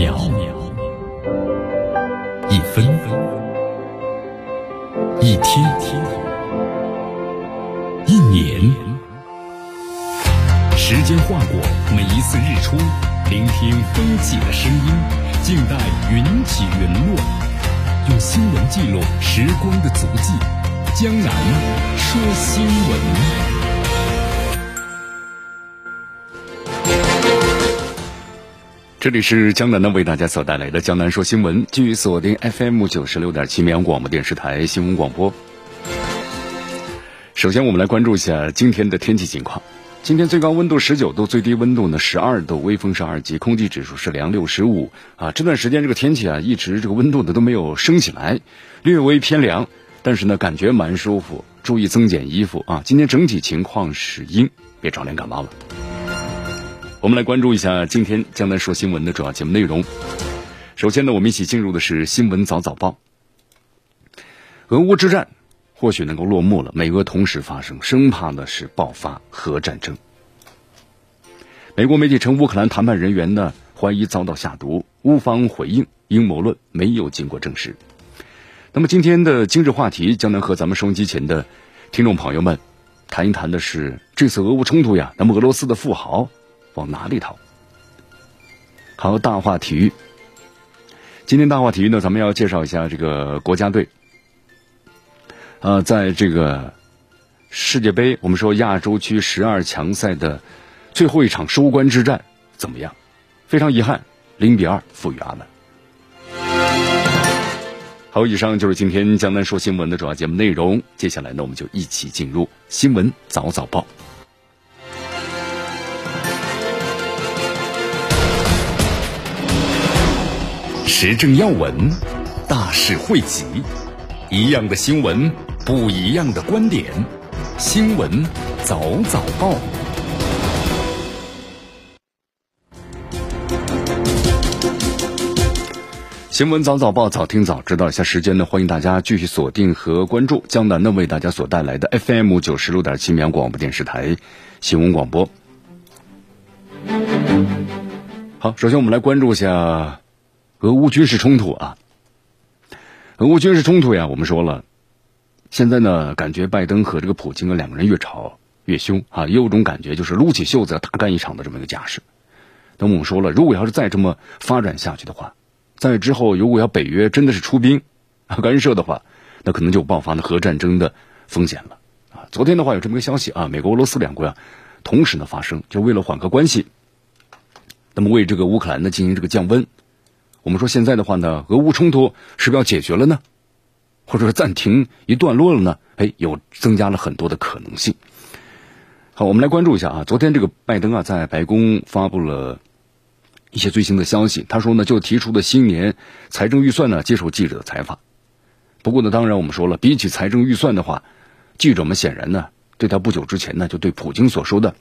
秒，一分，一天，一年，时间划过每一次日出，聆听风起的声音，静待云起云落，用新闻记录时光的足迹。江南说新闻。这里是江南呢为大家所带来的江南说新闻，继续锁定 FM 九十六点七绵阳广播电视台新闻广播。首先，我们来关注一下今天的天气情况。今天最高温度十九度，最低温度呢十二度，微风是二级，空气指数是良六十五。啊，这段时间这个天气啊，一直这个温度呢都没有升起来，略微偏凉，但是呢感觉蛮舒服。注意增减衣服啊！今天整体情况是阴，别着凉感冒了。我们来关注一下今天江南说新闻的主要节目内容。首先呢，我们一起进入的是新闻早早报。俄乌之战或许能够落幕了，美俄同时发生，生怕的是爆发核战争。美国媒体称，乌克兰谈判人员呢怀疑遭到下毒，乌方回应阴谋论没有经过证实。那么今天的今日话题，将能和咱们收音机前的听众朋友们谈一谈的是这次俄乌冲突呀，那么俄罗斯的富豪。往哪里逃？好，大话体育。今天大话体育呢，咱们要介绍一下这个国家队。呃，在这个世界杯，我们说亚洲区十二强赛的最后一场收官之战怎么样？非常遗憾，零比二负于阿曼。好，以上就是今天江南说新闻的主要节目内容。接下来呢，我们就一起进入新闻早早报。时政要闻，大事汇集，一样的新闻，不一样的观点。新闻早早报，新闻早早报，早听早知道。一下时间呢，欢迎大家继续锁定和关注江南呢为大家所带来的 FM 九十六点七绵阳广播电视台新闻广播。好，首先我们来关注一下。俄乌军事冲突啊，俄乌军事冲突呀，我们说了，现在呢，感觉拜登和这个普京啊两个人越吵越凶啊，也有种感觉就是撸起袖子大干一场的这么一个架势。那么我们说了，如果要是再这么发展下去的话，在之后如果要北约真的是出兵干涉的话，那可能就爆发了核战争的风险了啊。昨天的话有这么个消息啊，美国、俄罗斯两国啊同时呢发生，就为了缓和关系，那么为这个乌克兰呢进行这个降温。我们说现在的话呢，俄乌冲突是不是要解决了呢？或者说暂停一段落了呢？哎，有增加了很多的可能性。好，我们来关注一下啊，昨天这个拜登啊在白宫发布了一些最新的消息，他说呢就提出的新年财政预算呢接受记者的采访。不过呢，当然我们说了，比起财政预算的话，记者们显然呢对他不久之前呢就对普京所说的。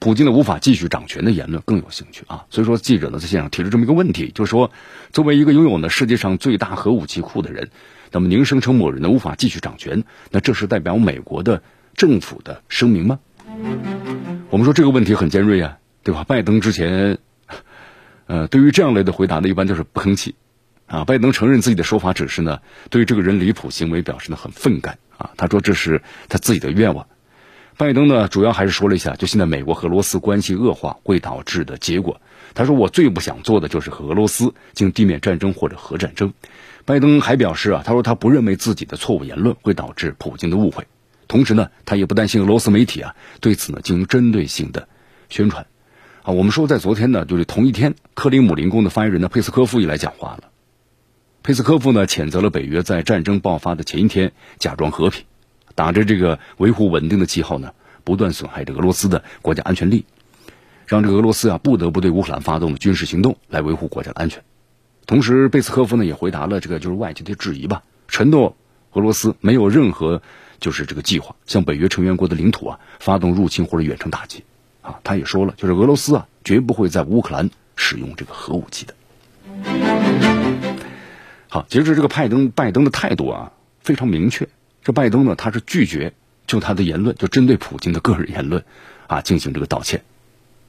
普京的无法继续掌权的言论更有兴趣啊，所以说记者呢在现场提出这么一个问题，就是说，作为一个拥有呢世界上最大核武器库的人，那么您声称某人呢无法继续掌权，那这是代表美国的政府的声明吗？我们说这个问题很尖锐啊，对吧？拜登之前，呃，对于这样类的回答呢，一般就是不吭气啊。拜登承认自己的说法只是呢，对于这个人离谱行为表示呢很愤慨啊，他说这是他自己的愿望。拜登呢，主要还是说了一下，就现在美国和俄罗斯关系恶化会导致的结果。他说：“我最不想做的就是和俄罗斯进地面战争或者核战争。”拜登还表示啊，他说他不认为自己的错误言论会导致普京的误会，同时呢，他也不担心俄罗斯媒体啊对此呢进行针对性的宣传。啊，我们说在昨天呢，就是同一天，克里姆林宫的发言人呢佩斯科夫也来讲话了。佩斯科夫呢谴责了北约在战争爆发的前一天假装和平。打着这个维护稳定的旗号呢，不断损害这俄罗斯的国家安全利益，让这个俄罗斯啊不得不对乌克兰发动军事行动来维护国家的安全。同时，贝斯科夫呢也回答了这个就是外界的质疑吧，承诺俄罗斯没有任何就是这个计划向北约成员国的领土啊发动入侵或者远程打击。啊，他也说了，就是俄罗斯啊绝不会在乌克兰使用这个核武器的。好，其实这个拜登拜登的态度啊非常明确。这拜登呢，他是拒绝就他的言论，就针对普京的个人言论，啊，进行这个道歉。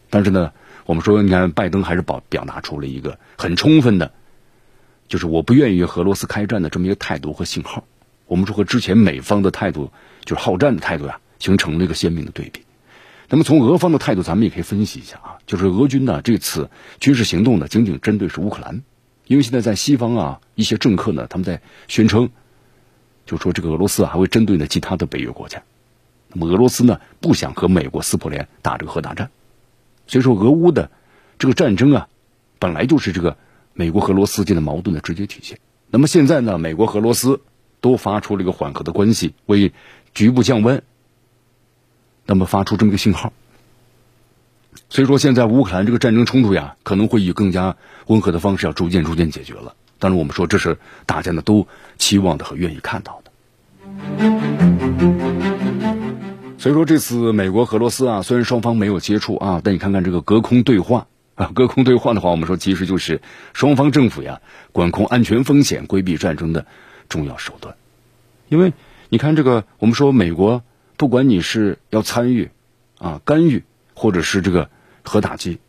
但是呢，我们说，你看拜登还是表表达出了一个很充分的，就是我不愿意和俄罗斯开战的这么一个态度和信号。我们说和之前美方的态度，就是好战的态度呀，形成了一个鲜明的对比。那么从俄方的态度，咱们也可以分析一下啊，就是俄军呢这次军事行动呢，仅仅针对是乌克兰，因为现在在西方啊一些政客呢，他们在宣称，就说这个俄罗斯还会针对呢其他的北约国家。那么俄罗斯呢不想和美国撕破脸打这个核大战，所以说俄乌的这个战争啊，本来就是这个美国和俄罗斯间的矛盾的直接体现。那么现在呢，美国和俄罗斯都发出了一个缓和的关系，为局部降温。那么发出这么一个信号，所以说现在乌克兰这个战争冲突呀，可能会以更加温和的方式要逐渐逐渐解决了。当然，我们说这是大家呢都期望的和愿意看到的。所以说这次美国俄罗斯啊，虽然双方没有接触啊，但你看看这个隔空对话啊，隔空对话的话，我们说其实就是双方政府呀管控安全风险、规避战争的重要手段。因为你看这个，我们说美国。不管你是要参与，啊干预，或者是这个核打击，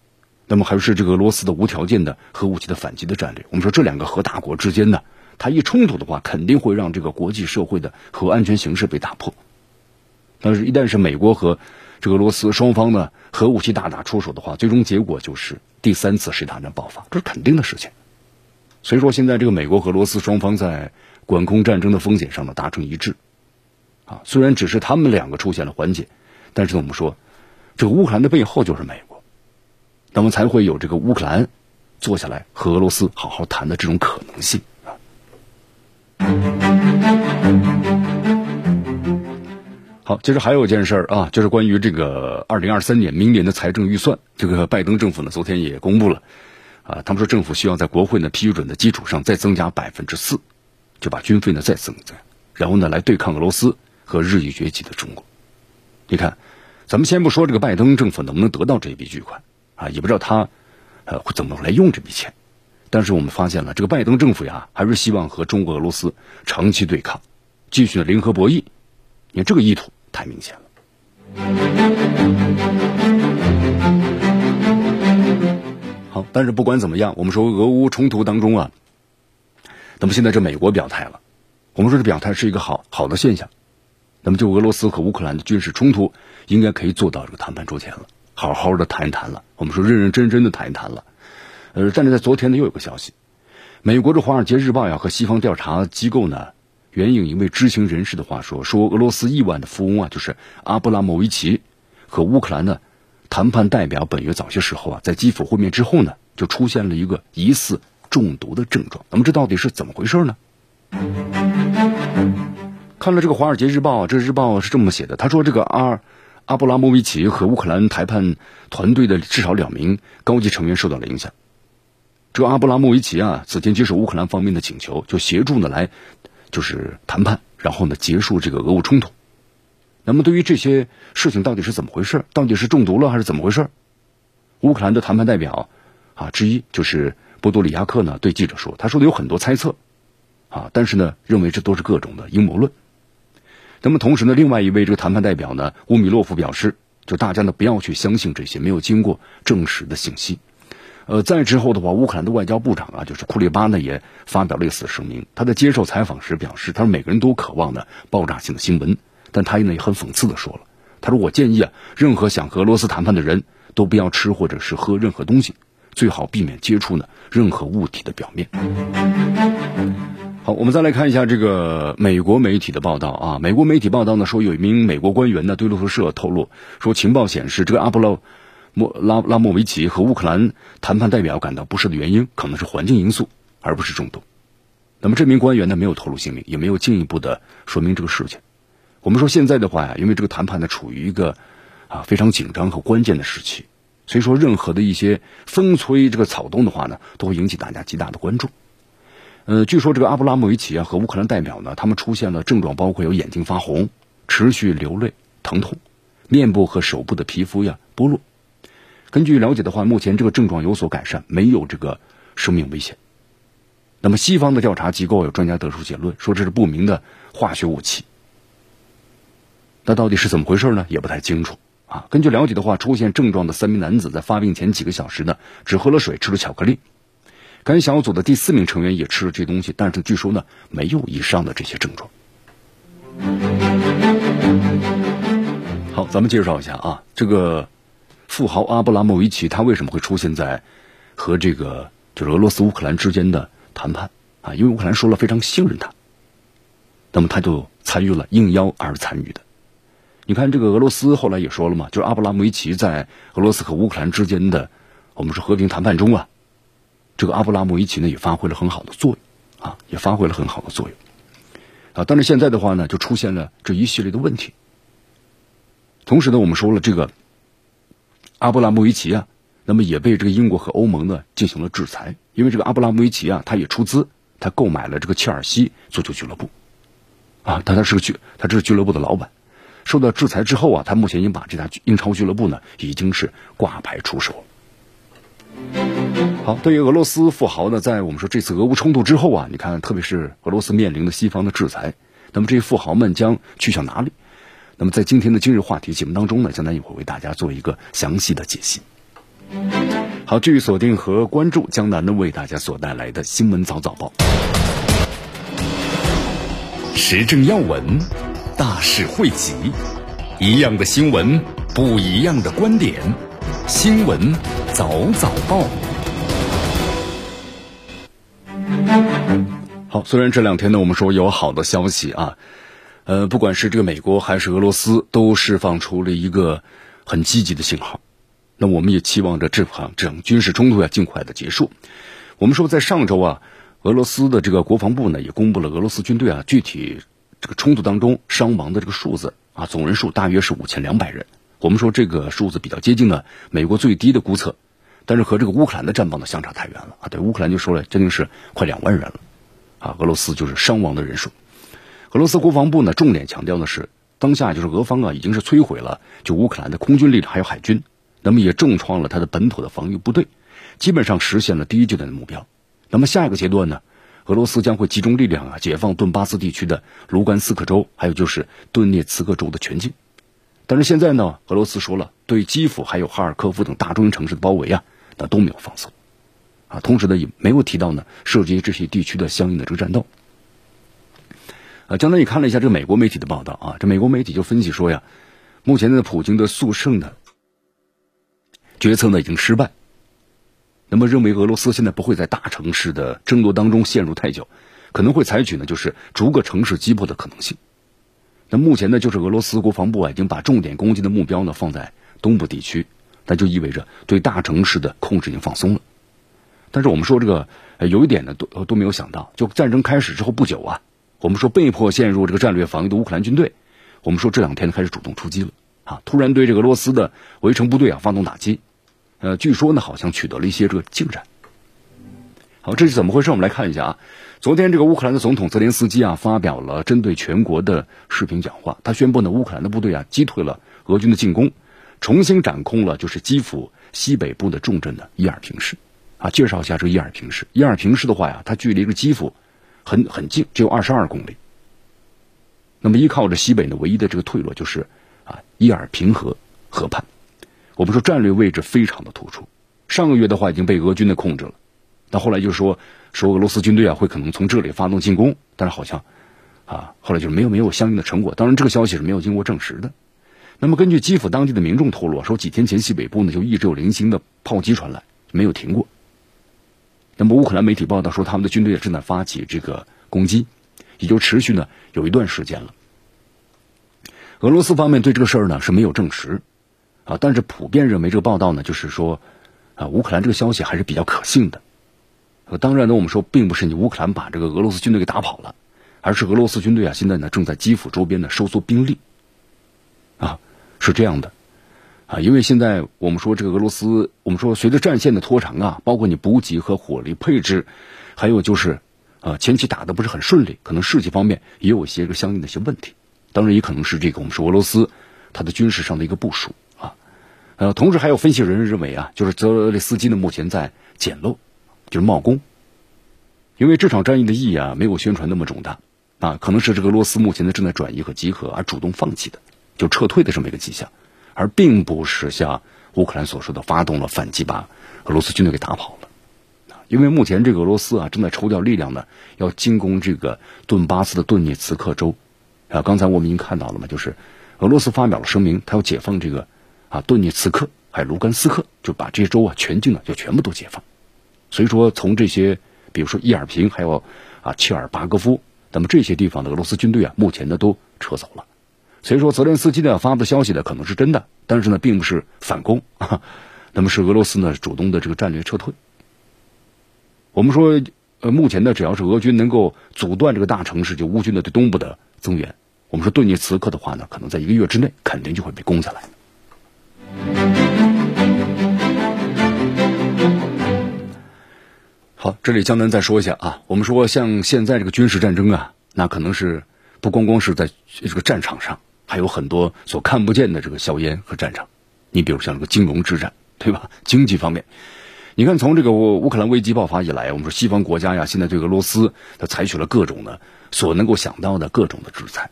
那么还是这个俄罗斯的无条件的核武器的反击的战略，我们说这两个核大国之间呢，它一冲突的话，肯定会让这个国际社会的核安全形势被打破。但是，一旦是美国和这个俄罗斯双方呢核武器大打出手的话，最终结果就是第三次世界大战爆发，这是肯定的事情。所以说，现在这个美国和俄罗斯双方在管控战争的风险上呢达成一致。啊，虽然只是他们两个出现了缓解，但是我们说，这个乌克兰的背后就是美国，那么才会有这个乌克兰坐下来和俄罗斯好好谈的这种可能性啊。好，接着还有一件事儿啊，就是关于这个二零二三年明年的财政预算，这个拜登政府呢昨天也公布了啊，他们说政府需要在国会呢批准的基础上再增加百分之四，就把军费呢再增加，然后呢来对抗俄罗斯。和日益崛起的中国，你看，咱们先不说这个拜登政府能不能得到这一笔巨款啊，也不知道他呃会怎么来用这笔钱。但是我们发现了，这个拜登政府呀，还是希望和中国、俄罗斯长期对抗，继续的零和博弈。你看这个意图太明显了。好，但是不管怎么样，我们说俄乌冲突当中啊，那么现在这美国表态了，我们说这表态是一个好好的现象。那么，就俄罗斯和乌克兰的军事冲突，应该可以坐到这个谈判桌前了，好好的谈一谈了。我们说认认真真的谈一谈了。呃，但是在昨天呢，又有个消息，美国的《华尔街日报》呀和西方调查机构呢，援引一位知情人士的话说，说俄罗斯亿万的富翁啊，就是阿布拉莫维奇和乌克兰的谈判代表，本月早些时候啊，在基辅会面之后呢，就出现了一个疑似中毒的症状。那么，这到底是怎么回事呢？看了这个《华尔街日报》，这日报是这么写的：他说，这个阿阿布拉莫维奇和乌克兰谈判团队的至少两名高级成员受到了影响。这阿布拉莫维奇啊，此前接受乌克兰方面的请求，就协助呢来就是谈判，然后呢结束这个俄乌冲突。那么，对于这些事情到底是怎么回事？到底是中毒了还是怎么回事？乌克兰的谈判代表啊之一就是波多里亚克呢，对记者说：“他说的有很多猜测啊，但是呢，认为这都是各种的阴谋论。”那么同时呢，另外一位这个谈判代表呢，乌米洛夫表示，就大家呢不要去相信这些没有经过证实的信息。呃，再之后的话，乌克兰的外交部长啊，就是库列巴呢，也发表类似声明。他在接受采访时表示，他说每个人都渴望呢爆炸性的新闻，但他呢也很讽刺的说了，他说我建议啊，任何想和俄罗斯谈判的人都不要吃或者是喝任何东西，最好避免接触呢任何物体的表面。好，我们再来看一下这个美国媒体的报道啊。美国媒体报道呢说，有一名美国官员呢对路透社透露说，情报显示这个阿布拉莫拉拉莫维奇和乌克兰谈判代表感到不适的原因可能是环境因素，而不是中毒。那么这名官员呢没有透露姓名，也没有进一步的说明这个事情。我们说现在的话呀，因为这个谈判呢处于一个啊非常紧张和关键的时期，所以说任何的一些风吹这个草动的话呢，都会引起大家极大的关注。呃，据说这个阿布拉莫维奇啊和乌克兰代表呢，他们出现了症状，包括有眼睛发红、持续流泪、疼痛、面部和手部的皮肤呀剥落。根据了解的话，目前这个症状有所改善，没有这个生命危险。那么西方的调查机构有专家得出结论，说这是不明的化学武器。那到底是怎么回事呢？也不太清楚啊，根据了解的话，出现症状的三名男子在发病前几个小时呢，只喝了水，吃了巧克力。该小组的第四名成员也吃了这东西，但是据说呢，没有以上的这些症状。好，咱们介绍一下啊，这个富豪阿布拉莫维奇他为什么会出现在和这个就是俄罗斯乌克兰之间的谈判啊？因为乌克兰说了非常信任他，那么他就参与了应邀而参与的。你看，这个俄罗斯后来也说了嘛，就是阿布拉莫维奇在俄罗斯和乌克兰之间的，我们说和平谈判中啊，这个阿布拉莫维奇呢也发挥了很好的作用啊，也发挥了很好的作用啊。但是现在的话呢，就出现了这一系列的问题。同时呢，我们说了这个阿布拉莫维奇啊，那么也被这个英国和欧盟呢进行了制裁，因为这个阿布拉莫维奇啊，他也出资，他购买了这个切尔西足球俱乐部啊，他他是个俱，他这是俱乐部的老板。受到制裁之后啊，他目前已经把这家英超俱乐部呢，已经是挂牌出售。好，对于俄罗斯富豪呢，在我们说这次俄乌冲突之后啊，你看，特别是俄罗斯面临的西方的制裁，那么这些富豪们将去向哪里？那么在今天的今日话题节目当中呢，江南也会为大家做一个详细的解析。好，继续锁定和关注江南呢为大家所带来的新闻早早报，时政要闻。大事汇集，一样的新闻，不一样的观点。新闻早早报。好，虽然这两天呢，我们说有好的消息啊，呃，不管是这个美国还是俄罗斯，都释放出了一个很积极的信号。那我们也期望着这场这场军事冲突要尽快的结束。我们说，在上周啊，俄罗斯的这个国防部呢，也公布了俄罗斯军队啊具体。这个冲突当中伤亡的这个数字啊，总人数大约是五千两百人。我们说这个数字比较接近呢美国最低的估测，但是和这个乌克兰的战报呢相差太远了啊。对乌克兰就说了，将近是快两万人了啊。俄罗斯就是伤亡的人数。俄罗斯国防部呢重点强调的是，当下就是俄方啊已经是摧毁了就乌克兰的空军力量还有海军，那么也重创了他的本土的防御部队，基本上实现了第一阶段的目标。那么下一个阶段呢？俄罗斯将会集中力量啊，解放顿巴斯地区的卢甘斯克州，还有就是顿涅茨克州的全境。但是现在呢，俄罗斯说了，对基辅还有哈尔科夫等大中型城市的包围啊，那都没有放松啊。同时呢，也没有提到呢涉及这些地区的相应的这个战斗。啊，江南也看了一下这个美国媒体的报道啊，这美国媒体就分析说呀，目前的普京的速胜的决策呢已经失败。那么认为俄罗斯现在不会在大城市的争夺当中陷入太久，可能会采取呢就是逐个城市击破的可能性。那目前呢就是俄罗斯国防部啊已经把重点攻击的目标呢放在东部地区，那就意味着对大城市的控制已经放松了。但是我们说这个有一点呢都都没有想到，就战争开始之后不久啊，我们说被迫陷入这个战略防御的乌克兰军队，我们说这两天开始主动出击了啊，突然对这个俄罗斯的围城部队啊发动打击。呃，据说呢，好像取得了一些这个进展。好，这是怎么回事？我们来看一下啊。昨天，这个乌克兰的总统泽连斯基啊，发表了针对全国的视频讲话。他宣布呢，乌克兰的部队啊，击退了俄军的进攻，重新掌控了就是基辅西北部的重镇的伊尔平市。啊，介绍一下这个伊尔平市。伊尔平市的话呀，它距离这基辅很很近，只有二十二公里。那么，依靠着西北的唯一的这个退路，就是啊伊尔平河河畔。我们说战略位置非常的突出，上个月的话已经被俄军的控制了，那后来就说说俄罗斯军队啊会可能从这里发动进攻，但是好像啊后来就是没有没有相应的成果，当然这个消息是没有经过证实的。那么根据基辅当地的民众透露，说几天前西北部呢就一直有零星的炮击传来，没有停过。那么乌克兰媒体报道说他们的军队正在发起这个攻击，也就持续呢有一段时间了。俄罗斯方面对这个事儿呢是没有证实。啊，但是普遍认为这个报道呢，就是说，啊，乌克兰这个消息还是比较可信的。当然呢，我们说并不是你乌克兰把这个俄罗斯军队给打跑了，而是俄罗斯军队啊，现在呢正在基辅周边呢收缩兵力。啊，是这样的，啊，因为现在我们说这个俄罗斯，我们说随着战线的拖长啊，包括你补给和火力配置，还有就是，啊，前期打的不是很顺利，可能士气方面也有一些个相应的一些问题。当然，也可能是这个我们说俄罗斯它的军事上的一个部署啊。呃，同时还有分析人士认为啊，就是泽连斯基呢目前在捡漏，就是冒功，因为这场战役的意义啊没有宣传那么重大啊，可能是这个俄罗斯目前呢正在转移和集合而主动放弃的，就撤退的这么一个迹象，而并不是像乌克兰所说的发动了反击，把俄罗斯军队给打跑了。因为目前这个俄罗斯啊正在抽调力量呢，要进攻这个顿巴斯的顿涅茨克州。啊，刚才我们已经看到了嘛，就是俄罗斯发表了声明，他要解放这个啊顿涅茨克还有卢甘斯克，就把这些州啊全境呢就全部都解放。所以说，从这些比如说伊尔平还有啊切尔巴戈夫，那么这些地方的俄罗斯军队啊，目前呢都撤走了。所以说，泽连斯基呢发布消息呢可能是真的，但是呢并不是反攻，那么是俄罗斯呢主动的这个战略撤退。我们说，呃，目前呢，只要是俄军能够阻断这个大城市就乌军的对东部的增援，我们说顿涅茨克的话呢，可能在一个月之内肯定就会被攻下来。好，这里江南再说一下啊，我们说像现在这个军事战争啊，那可能是不光光是在这个战场上，还有很多所看不见的这个硝烟和战场。你比如像这个金融之战，对吧？经济方面。你看，从这个乌克兰危机爆发以来，我们说西方国家呀，现在对俄罗斯，它采取了各种的所能够想到的各种的制裁，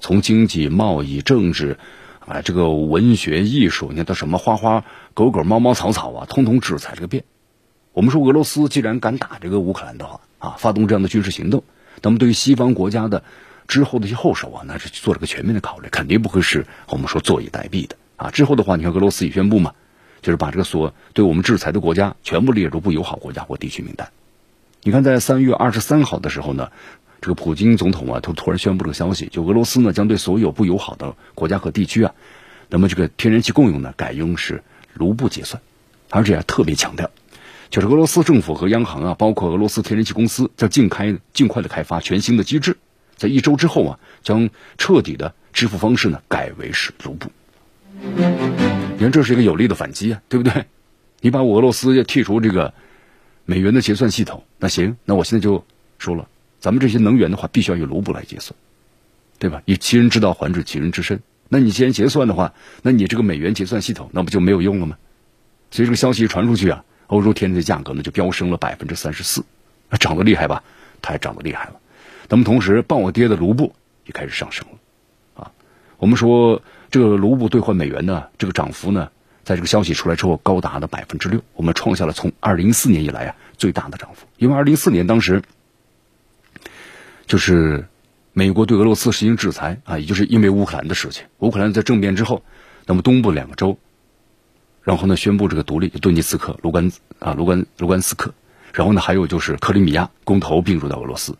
从经济、贸易、政治，啊，这个文学、艺术，你看到什么花花、狗狗、猫猫、草草啊，通通制裁这个遍。我们说，俄罗斯既然敢打这个乌克兰的话，啊，发动这样的军事行动，那么对于西方国家的之后的一些后手啊，那是做了个全面的考虑，肯定不会是我们说坐以待毙的啊。之后的话，你看俄罗斯已宣布嘛。就是把这个所对我们制裁的国家全部列入不友好国家或地区名单。你看，在三月二十三号的时候呢，这个普京总统啊，他突然宣布这个消息，就俄罗斯呢将对所有不友好的国家和地区啊，那么这个天然气供应呢改用是卢布结算，而且还特别强调，就是俄罗斯政府和央行啊，包括俄罗斯天然气公司，将尽开尽快的开发全新的机制，在一周之后啊，将彻底的支付方式呢改为是卢布。你看，这是一个有力的反击啊，对不对？你把俄罗斯要剔除这个美元的结算系统，那行，那我现在就说了，咱们这些能源的话，必须要以卢布来结算，对吧？以其人之道还治其人之身。那你既然结算的话，那你这个美元结算系统，那不就没有用了吗？所以这个消息一传出去啊，欧洲天然气价格呢就飙升了百分之三十四，涨得厉害吧？它还涨得厉害了。那么同时，暴跌的卢布也开始上升了，啊，我们说。这个卢布兑换美元呢，这个涨幅呢，在这个消息出来之后高达了百分之六，我们创下了从二零一四年以来啊最大的涨幅。因为二零一四年当时就是美国对俄罗斯实行制裁啊，也就是因为乌克兰的事情。乌克兰在政变之后，那么东部两个州，然后呢宣布这个独立，顿涅茨克、卢甘啊卢甘卢甘斯克，然后呢还有就是克里米亚公投并入到俄罗斯，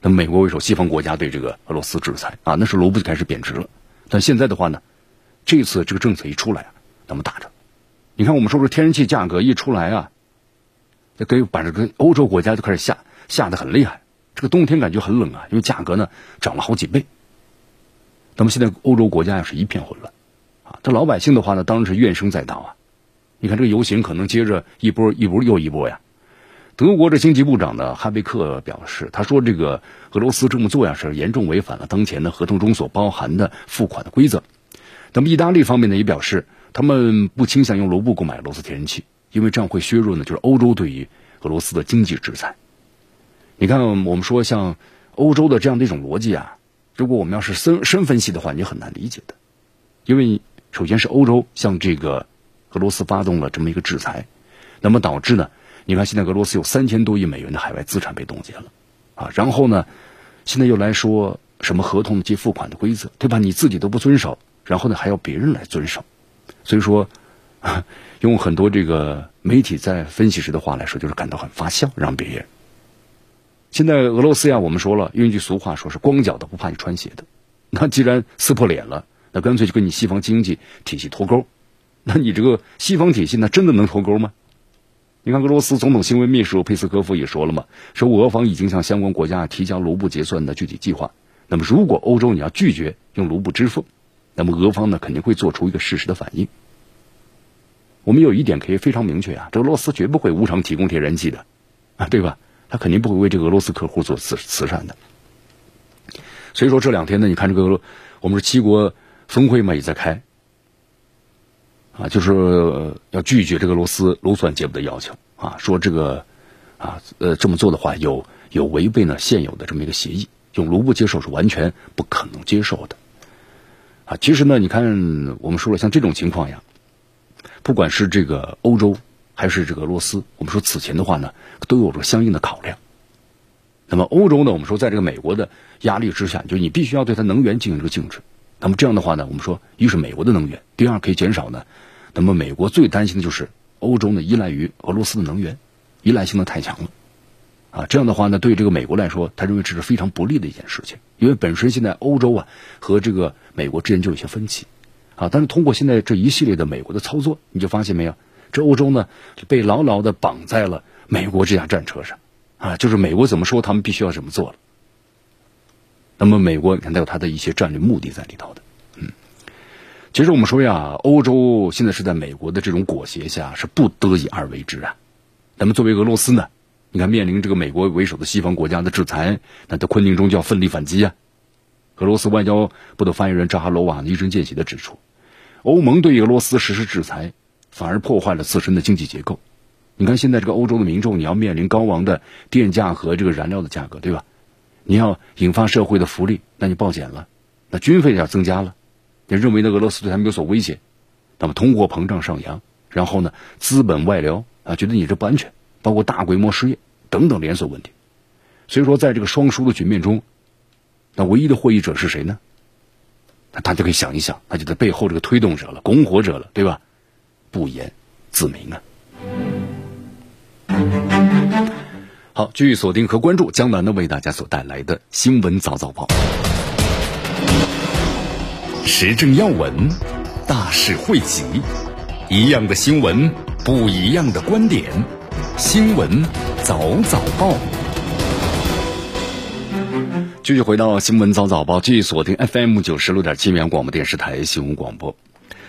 那美国为首西方国家对这个俄罗斯制裁啊，那时卢布就开始贬值了。但现在的话呢，这次这个政策一出来啊，那么打着，你看我们说说天然气价格一出来啊，这给把这个欧洲国家就开始下下的很厉害，这个冬天感觉很冷啊，因为价格呢涨了好几倍。那么现在欧洲国家也是一片混乱，啊，这老百姓的话呢，当然是怨声载道啊。你看这个游行可能接着一波一波又一波呀。德国的经济部长呢，哈贝克表示，他说：“这个俄罗斯这么做呀，是严重违反了当前的合同中所包含的付款的规则。”那么，意大利方面呢，也表示他们不倾向用卢布购买俄罗斯天然气，因为这样会削弱呢，就是欧洲对于俄罗斯的经济制裁。你看，我们说像欧洲的这样的一种逻辑啊，如果我们要是深深分析的话，你很难理解的，因为首先是欧洲向这个俄罗斯发动了这么一个制裁，那么导致呢？你看，现在俄罗斯有三千多亿美元的海外资产被冻结了，啊，然后呢，现在又来说什么合同及付款的规则，对吧？你自己都不遵守，然后呢还要别人来遵守，所以说，用很多这个媒体在分析时的话来说，就是感到很发笑，让别人。现在俄罗斯呀，我们说了，用一句俗话说是光脚的不怕你穿鞋的，那既然撕破脸了，那干脆就跟你西方经济体系脱钩，那你这个西方体系那真的能脱钩吗？你看，俄罗斯总统新闻秘书佩斯科夫也说了嘛，说俄方已经向相关国家提交卢布结算的具体计划。那么，如果欧洲你要拒绝用卢布支付，那么俄方呢肯定会做出一个适时的反应。我们有一点可以非常明确啊，这俄罗斯绝不会无偿提供天然气的，啊，对吧？他肯定不会为这个俄罗斯客户做慈慈善的。所以说这两天呢，你看这个我们是七国峰会嘛也在开。啊，就是要拒绝这个罗斯卢算节部的要求啊，说这个啊，呃，这么做的话有有违背呢现有的这么一个协议，用卢布接受是完全不可能接受的。啊，其实呢，你看我们说了，像这种情况呀，不管是这个欧洲还是这个罗斯，我们说此前的话呢，都有着相应的考量。那么欧洲呢，我们说在这个美国的压力之下，就你必须要对它能源进行这个禁止。那么这样的话呢，我们说一是美国的能源，第二可以减少呢。那么美国最担心的就是欧洲呢依赖于俄罗斯的能源，依赖性的太强了。啊，这样的话呢，对这个美国来说，他认为这是非常不利的一件事情，因为本身现在欧洲啊和这个美国之间就有些分歧。啊，但是通过现在这一系列的美国的操作，你就发现没有，这欧洲呢被牢牢的绑在了美国这架战车上。啊，就是美国怎么说，他们必须要怎么做了。那么美国，你看，它有它的一些战略目的在里头的。其实我们说呀，欧洲现在是在美国的这种裹挟下，是不得已而为之啊。那么作为俄罗斯呢，你看面临这个美国为首的西方国家的制裁，那在困境中就要奋力反击啊。俄罗斯外交部的发言人扎哈罗娃一针见血的指出，欧盟对俄罗斯实施制裁，反而破坏了自身的经济结构。你看，现在这个欧洲的民众，你要面临高昂的电价和这个燃料的价格，对吧？你要引发社会的福利，那你暴减了，那军费要增加了，也认为呢？俄罗斯对他们有所威胁，那么通货膨胀上扬，然后呢，资本外流啊，觉得你这不安全，包括大规模失业等等连锁问题。所以说，在这个双输的局面中，那唯一的获益者是谁呢？那大家可以想一想，那就在背后这个推动者了，拱火者了，对吧？不言自明啊。好，继续锁定和关注江南呢为大家所带来的新闻早早报，时政要闻，大事汇集，一样的新闻，不一样的观点，新闻早早报。继续回到新闻早早报，继续锁定 FM 九十六点七绵阳广播电视台新闻广播。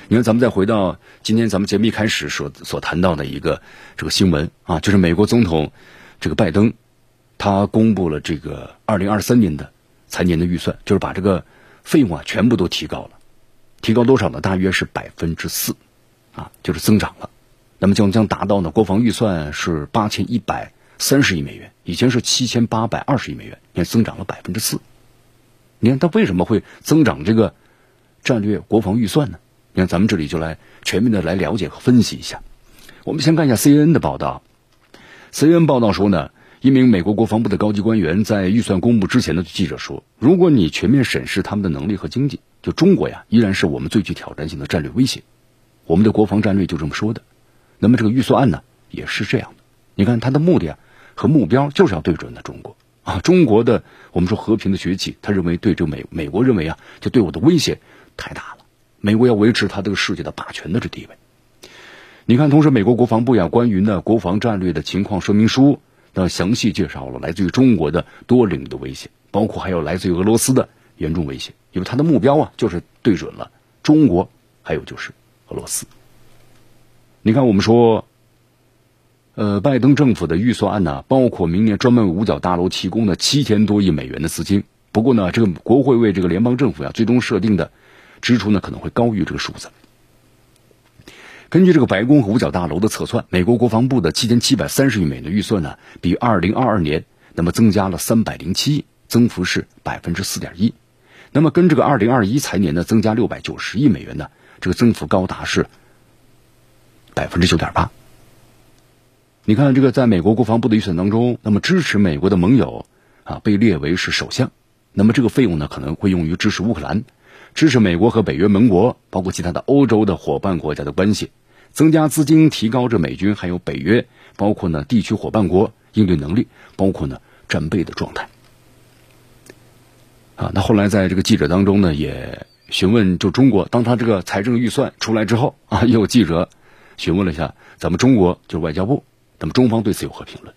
你看，咱们再回到今天咱们节目一开始所所谈到的一个这个新闻啊，就是美国总统这个拜登，他公布了这个二零二三年的财年的预算，就是把这个费用啊全部都提高了，提高多少呢？大约是百分之四，啊，就是增长了。那么将将达到呢，国防预算是八千一百三十亿美元，以前是七千八百二十亿美元，你看增长了百分之四。你看它为什么会增长这个战略国防预算呢？你看，咱们这里就来全面的来了解和分析一下。我们先看一下 CNN 的报道。CNN 报道说呢，一名美国国防部的高级官员在预算公布之前的记者说：“如果你全面审视他们的能力和经济，就中国呀，依然是我们最具挑战性的战略威胁。我们的国防战略就这么说的。那么这个预算案呢，也是这样的。你看，他的目的啊和目标就是要对准的中国啊，中国的我们说和平的崛起，他认为对这美美国认为啊，就对我的威胁太大了。”美国要维持他这个世界的霸权的这地位。你看，同时美国国防部呀关于呢国防战略的情况说明书，那详细介绍了来自于中国的多领域的威胁，包括还有来自于俄罗斯的严重威胁，因为它的目标啊就是对准了中国，还有就是俄罗斯。你看，我们说，呃，拜登政府的预算案呢，包括明年专门为五角大楼提供的七千多亿美元的资金。不过呢，这个国会为这个联邦政府呀最终设定的。支出呢可能会高于这个数字。根据这个白宫和五角大楼的测算，美国国防部的七千七百三十亿美元的预算呢，比二零二二年那么增加了三百零七亿，增幅是百分之四点一。那么跟这个二零二一财年呢增加六百九十亿美元呢，这个增幅高达是百分之九点八。你看这个在美国国防部的预算当中，那么支持美国的盟友啊被列为是首项，那么这个费用呢可能会用于支持乌克兰。支持美国和北约盟国，包括其他的欧洲的伙伴国家的关系，增加资金，提高这美军还有北约，包括呢地区伙伴国应对能力，包括呢战备的状态。啊，那后来在这个记者当中呢，也询问就中国，当他这个财政预算出来之后啊，也有记者询问了一下咱们中国就是外交部，那么中方对此有何评论？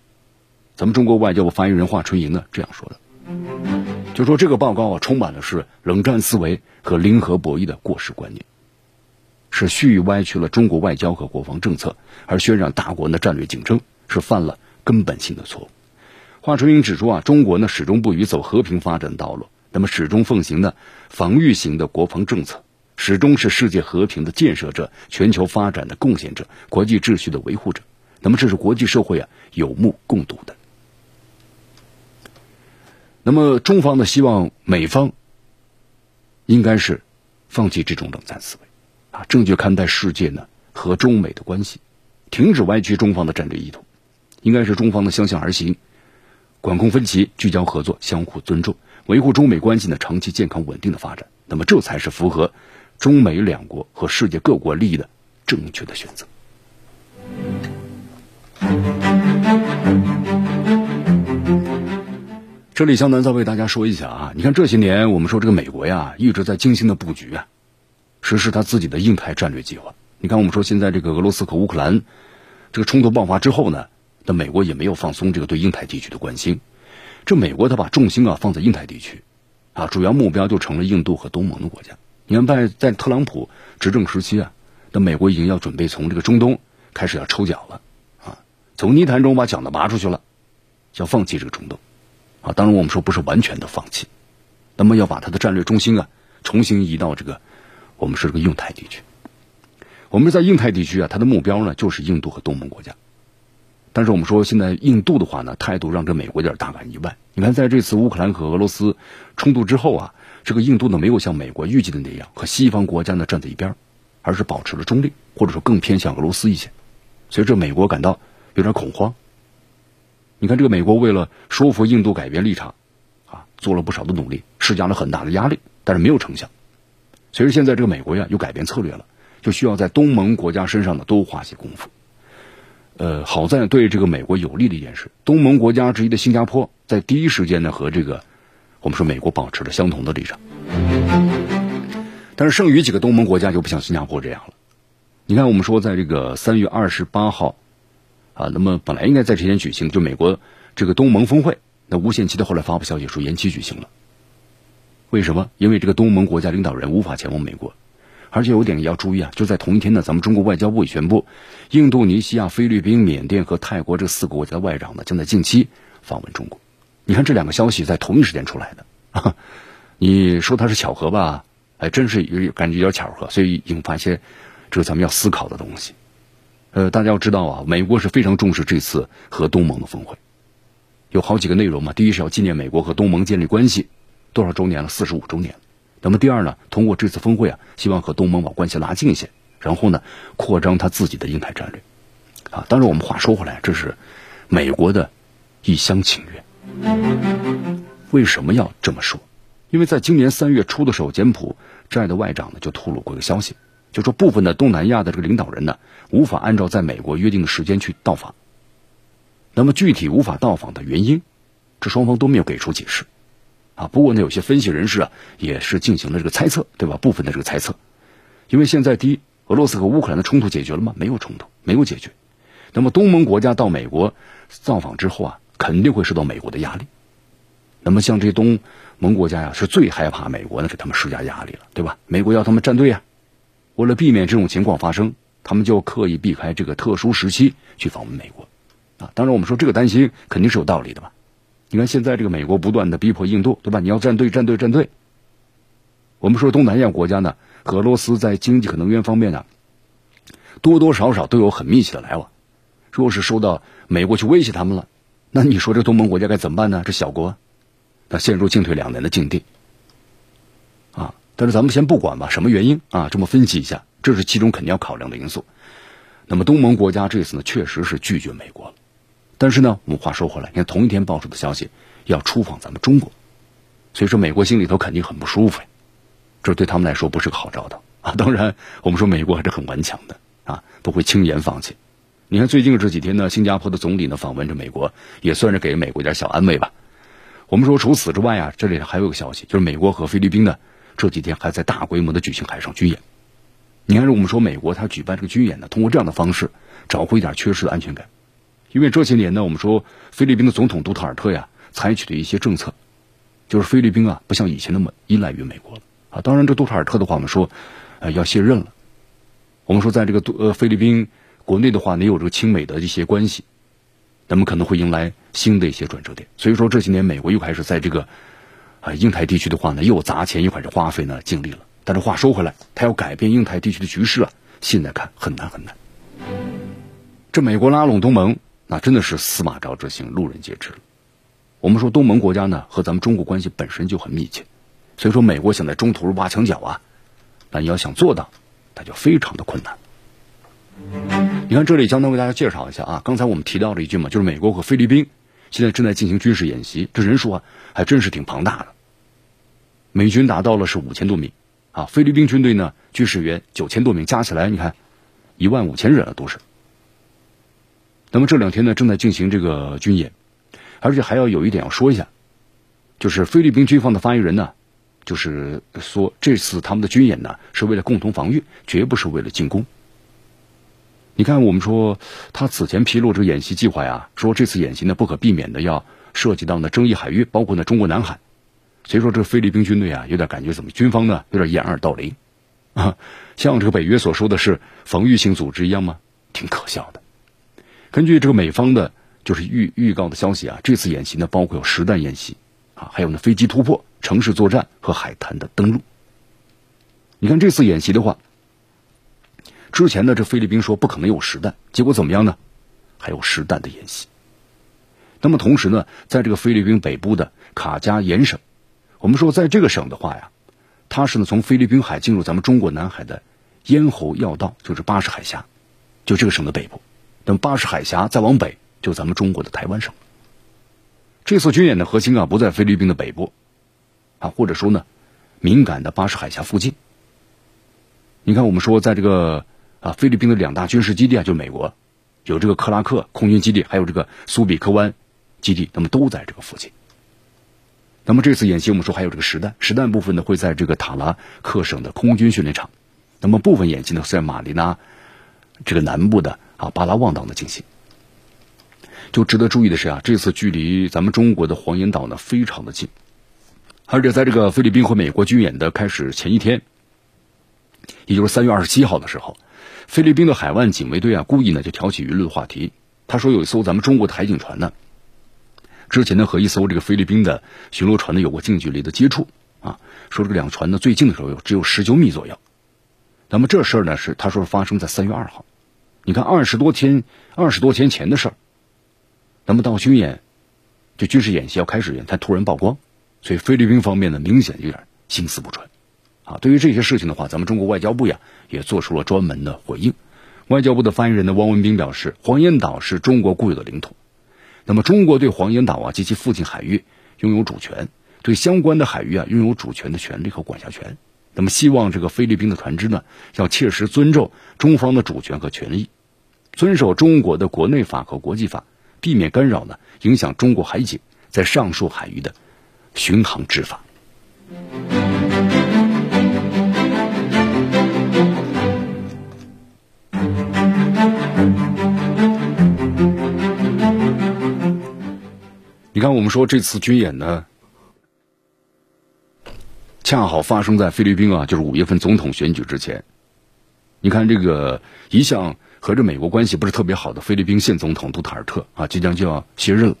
咱们中国外交部发言人华春莹呢这样说的。就说这个报告啊，充满了是冷战思维和零和博弈的过时观念，是蓄意歪曲了中国外交和国防政策，而渲染大国的战略竞争，是犯了根本性的错误。华春莹指出啊，中国呢始终不渝走和平发展道路，那么始终奉行呢防御型的国防政策，始终是世界和平的建设者、全球发展的贡献者、国际秩序的维护者。那么这是国际社会啊有目共睹的。那么，中方呢希望美方应该是放弃这种冷战思维，啊，正确看待世界呢和中美的关系，停止歪曲中方的战略意图，应该是中方的相向而行，管控分歧，聚焦合作，相互尊重，维护中美关系呢长期健康稳定的发展。那么，这才是符合中美两国和世界各国利益的正确的选择。这里向南再为大家说一下啊，你看这些年我们说这个美国呀一直在精心的布局啊，实施他自己的印太战略计划。你看我们说现在这个俄罗斯和乌克兰这个冲突爆发之后呢，那美国也没有放松这个对印太地区的关心。这美国他把重心啊放在印太地区，啊，主要目标就成了印度和东盟的国家。你看在在特朗普执政时期啊，那美国已经要准备从这个中东开始要抽脚了啊，从泥潭中把脚呢拔出去了，要放弃这个中东。啊，当然我们说不是完全的放弃，那么要把它的战略中心啊重新移到这个我们说这个印太地区。我们在印太地区啊，它的目标呢就是印度和东盟国家。但是我们说现在印度的话呢，态度让这美国有点大感意外。你看在这次乌克兰和俄罗斯冲突之后啊，这个印度呢没有像美国预计的那样和西方国家呢站在一边，而是保持了中立，或者说更偏向俄罗斯一些，所以这美国感到有点恐慌。你看，这个美国为了说服印度改变立场，啊，做了不少的努力，施加了很大的压力，但是没有成效。所以现在这个美国呀，又改变策略了，就需要在东盟国家身上呢多花些功夫。呃，好在对这个美国有利的一件事，东盟国家之一的新加坡在第一时间呢和这个我们说美国保持了相同的立场。但是剩余几个东盟国家就不像新加坡这样了。你看，我们说在这个三月二十八号。啊，那么本来应该在这天举行，就美国这个东盟峰会，那无限期的后来发布消息说延期举行了。为什么？因为这个东盟国家领导人无法前往美国，而且有点要注意啊，就在同一天呢，咱们中国外交部也宣布，印度尼西亚、菲律宾、缅甸和泰国这四个国家的外长呢将在近期访问中国。你看这两个消息在同一时间出来的，你说它是巧合吧？还，真是有感觉有点巧合，所以引发一些这个咱们要思考的东西。呃，大家要知道啊，美国是非常重视这次和东盟的峰会，有好几个内容嘛。第一是要纪念美国和东盟建立关系多少周年了，四十五周年。那么第二呢，通过这次峰会啊，希望和东盟把关系拉近一些，然后呢，扩张他自己的印太战略。啊，当然我们话说回来，这是美国的一厢情愿。为什么要这么说？因为在今年三月初的时候，柬埔寨的外长呢就透露过一个消息。就说部分的东南亚的这个领导人呢，无法按照在美国约定的时间去到访。那么具体无法到访的原因，这双方都没有给出解释。啊，不过呢，有些分析人士啊，也是进行了这个猜测，对吧？部分的这个猜测，因为现在第一，俄罗斯和乌克兰的冲突解决了吗？没有冲突，没有解决。那么东盟国家到美国造访之后啊，肯定会受到美国的压力。那么像这东盟国家呀，是最害怕美国呢给他们施加压力了，对吧？美国要他们站队呀。为了避免这种情况发生，他们就刻意避开这个特殊时期去访问美国，啊，当然我们说这个担心肯定是有道理的吧？你看现在这个美国不断的逼迫印度，对吧？你要站队，站队，站队。我们说东南亚国家呢，和俄罗斯在经济和能源方面呢，多多少少都有很密切的来往。若是受到美国去威胁他们了，那你说这东盟国家该怎么办呢？这小国，那陷入进退两难的境地。啊但是咱们先不管吧，什么原因啊？这么分析一下，这是其中肯定要考量的因素。那么东盟国家这次呢，确实是拒绝美国了。但是呢，我们话说回来，你看同一天爆出的消息要出访咱们中国，所以说美国心里头肯定很不舒服呀。这对他们来说不是个好兆头啊。当然，我们说美国还是很顽强的啊，不会轻言放弃。你看最近这几天呢，新加坡的总理呢访问着美国，也算是给美国一点小安慰吧。我们说除此之外啊，这里还有个消息，就是美国和菲律宾呢。这几天还在大规模的举行海上军演，你看，我们说美国它举办这个军演呢，通过这样的方式找回一点缺失的安全感。因为这些年呢，我们说菲律宾的总统杜特尔特呀，采取的一些政策，就是菲律宾啊不像以前那么依赖于美国了啊。当然，这杜特尔特的话，我们说呃要卸任了。我们说在这个呃菲律宾国内的话，也有这个亲美的一些关系，那么可能会迎来新的一些转折点。所以说这些年，美国又开始在这个。啊，印太地区的话呢，又砸钱又开始花费呢，尽力了。但是话说回来，他要改变印太地区的局势啊，现在看很难很难。这美国拉拢东盟，那真的是司马昭之心，路人皆知。我们说东盟国家呢，和咱们中国关系本身就很密切，所以说美国想在中途挖墙脚啊，但你要想做到，那就非常的困难。你看这里，将单为大家介绍一下啊，刚才我们提到了一句嘛，就是美国和菲律宾现在正在进行军事演习，这人数啊还真是挺庞大的。美军达到了是五千多名，啊，菲律宾军队呢军事员九千多名，加起来你看一万五千人了都是。那么这两天呢正在进行这个军演，而且还要有一点要说一下，就是菲律宾军方的发言人呢，就是说这次他们的军演呢是为了共同防御，绝不是为了进攻。你看，我们说他此前披露这个演习计划呀，说这次演习呢不可避免的要涉及到呢争议海域，包括呢中国南海。所以说，这菲律宾军队啊，有点感觉怎么军方呢有点掩耳盗铃啊，像这个北约所说的是防御性组织一样吗？挺可笑的。根据这个美方的，就是预预告的消息啊，这次演习呢包括有实弹演习啊，还有呢飞机突破、城市作战和海滩的登陆。你看这次演习的话。之前呢，这菲律宾说不可能有实弹，结果怎么样呢？还有实弹的演习。那么同时呢，在这个菲律宾北部的卡加延省，我们说在这个省的话呀，它是呢从菲律宾海进入咱们中国南海的咽喉要道，就是巴士海峡，就这个省的北部。那么巴士海峡再往北，就咱们中国的台湾省。这次军演的核心啊，不在菲律宾的北部，啊，或者说呢，敏感的巴士海峡附近。你看，我们说在这个。啊，菲律宾的两大军事基地啊，就美国有这个克拉克空军基地，还有这个苏比克湾基地，那么都在这个附近。那么这次演习，我们说还有这个实弹，实弹部分呢会在这个塔拉克省的空军训练场，那么部分演习呢是在马尼拉这个南部的啊巴拉望岛呢进行。就值得注意的是啊，这次距离咱们中国的黄岩岛呢非常的近，而且在这个菲律宾和美国军演的开始前一天，也就是三月二十七号的时候。菲律宾的海湾警卫队啊，故意呢就挑起舆论话题。他说有一艘咱们中国的海警船呢，之前呢和一艘这个菲律宾的巡逻船呢有过近距离的接触啊。说这个两船呢最近的时候有只有十九米左右。那么这事儿呢是他说是发生在三月二号，你看二十多天二十多天前的事儿。那么到军演就军事演习要开始前，才突然曝光，所以菲律宾方面呢明显有点心思不纯。啊，对于这些事情的话，咱们中国外交部呀也做出了专门的回应。外交部的发言人呢，汪文斌表示，黄岩岛是中国固有的领土，那么中国对黄岩岛啊及其附近海域拥有主权，对相关的海域啊拥有主权的权利和管辖权。那么希望这个菲律宾的船只呢，要切实尊重中方的主权和权益，遵守中国的国内法和国际法，避免干扰呢影响中国海警在上述海域的巡航执法。你看，我们说这次军演呢，恰好发生在菲律宾啊，就是五月份总统选举之前。你看，这个一向和这美国关系不是特别好的菲律宾现总统杜特尔特啊，即将就要卸任了。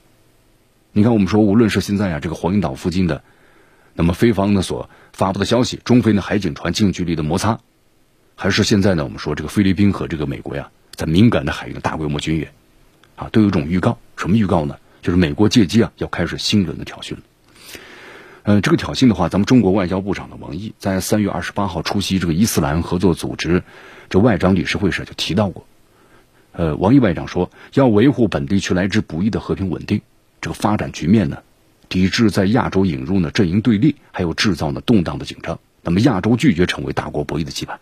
你看，我们说，无论是现在啊，这个黄岩岛附近的，那么菲方呢所发布的消息，中菲的海警船近距离的摩擦，还是现在呢，我们说这个菲律宾和这个美国呀，在敏感的海域大规模军演，啊，都有一种预告，什么预告呢？就是美国借机啊，要开始新一轮的挑衅了。呃，这个挑衅的话，咱们中国外交部长的王毅在三月二十八号出席这个伊斯兰合作组织这外长理事会时就提到过。呃，王毅外长说，要维护本地区来之不易的和平稳定，这个发展局面呢，抵制在亚洲引入呢阵营对立，还有制造呢动荡的紧张。那么亚洲拒绝成为大国博弈的棋盘，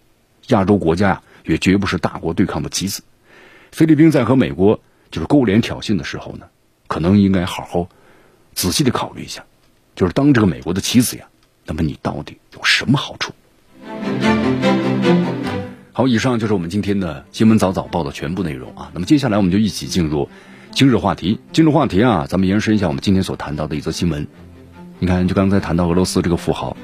亚洲国家呀也绝不是大国对抗的棋子。菲律宾在和美国就是勾连挑衅的时候呢。可能应该好好仔细的考虑一下，就是当这个美国的棋子呀，那么你到底有什么好处？好，以上就是我们今天的新闻早早报的全部内容啊。那么接下来我们就一起进入今日话题。今日话题啊，咱们延伸一下我们今天所谈到的一则新闻。你看，就刚才谈到俄罗斯这个富豪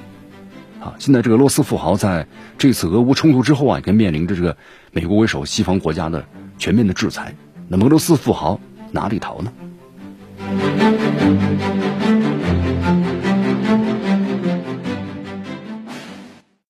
啊，现在这个俄罗斯富豪在这次俄乌冲突之后啊，也面临着这个美国为首西方国家的全面的制裁。那么俄罗斯富豪哪里逃呢？Thank you.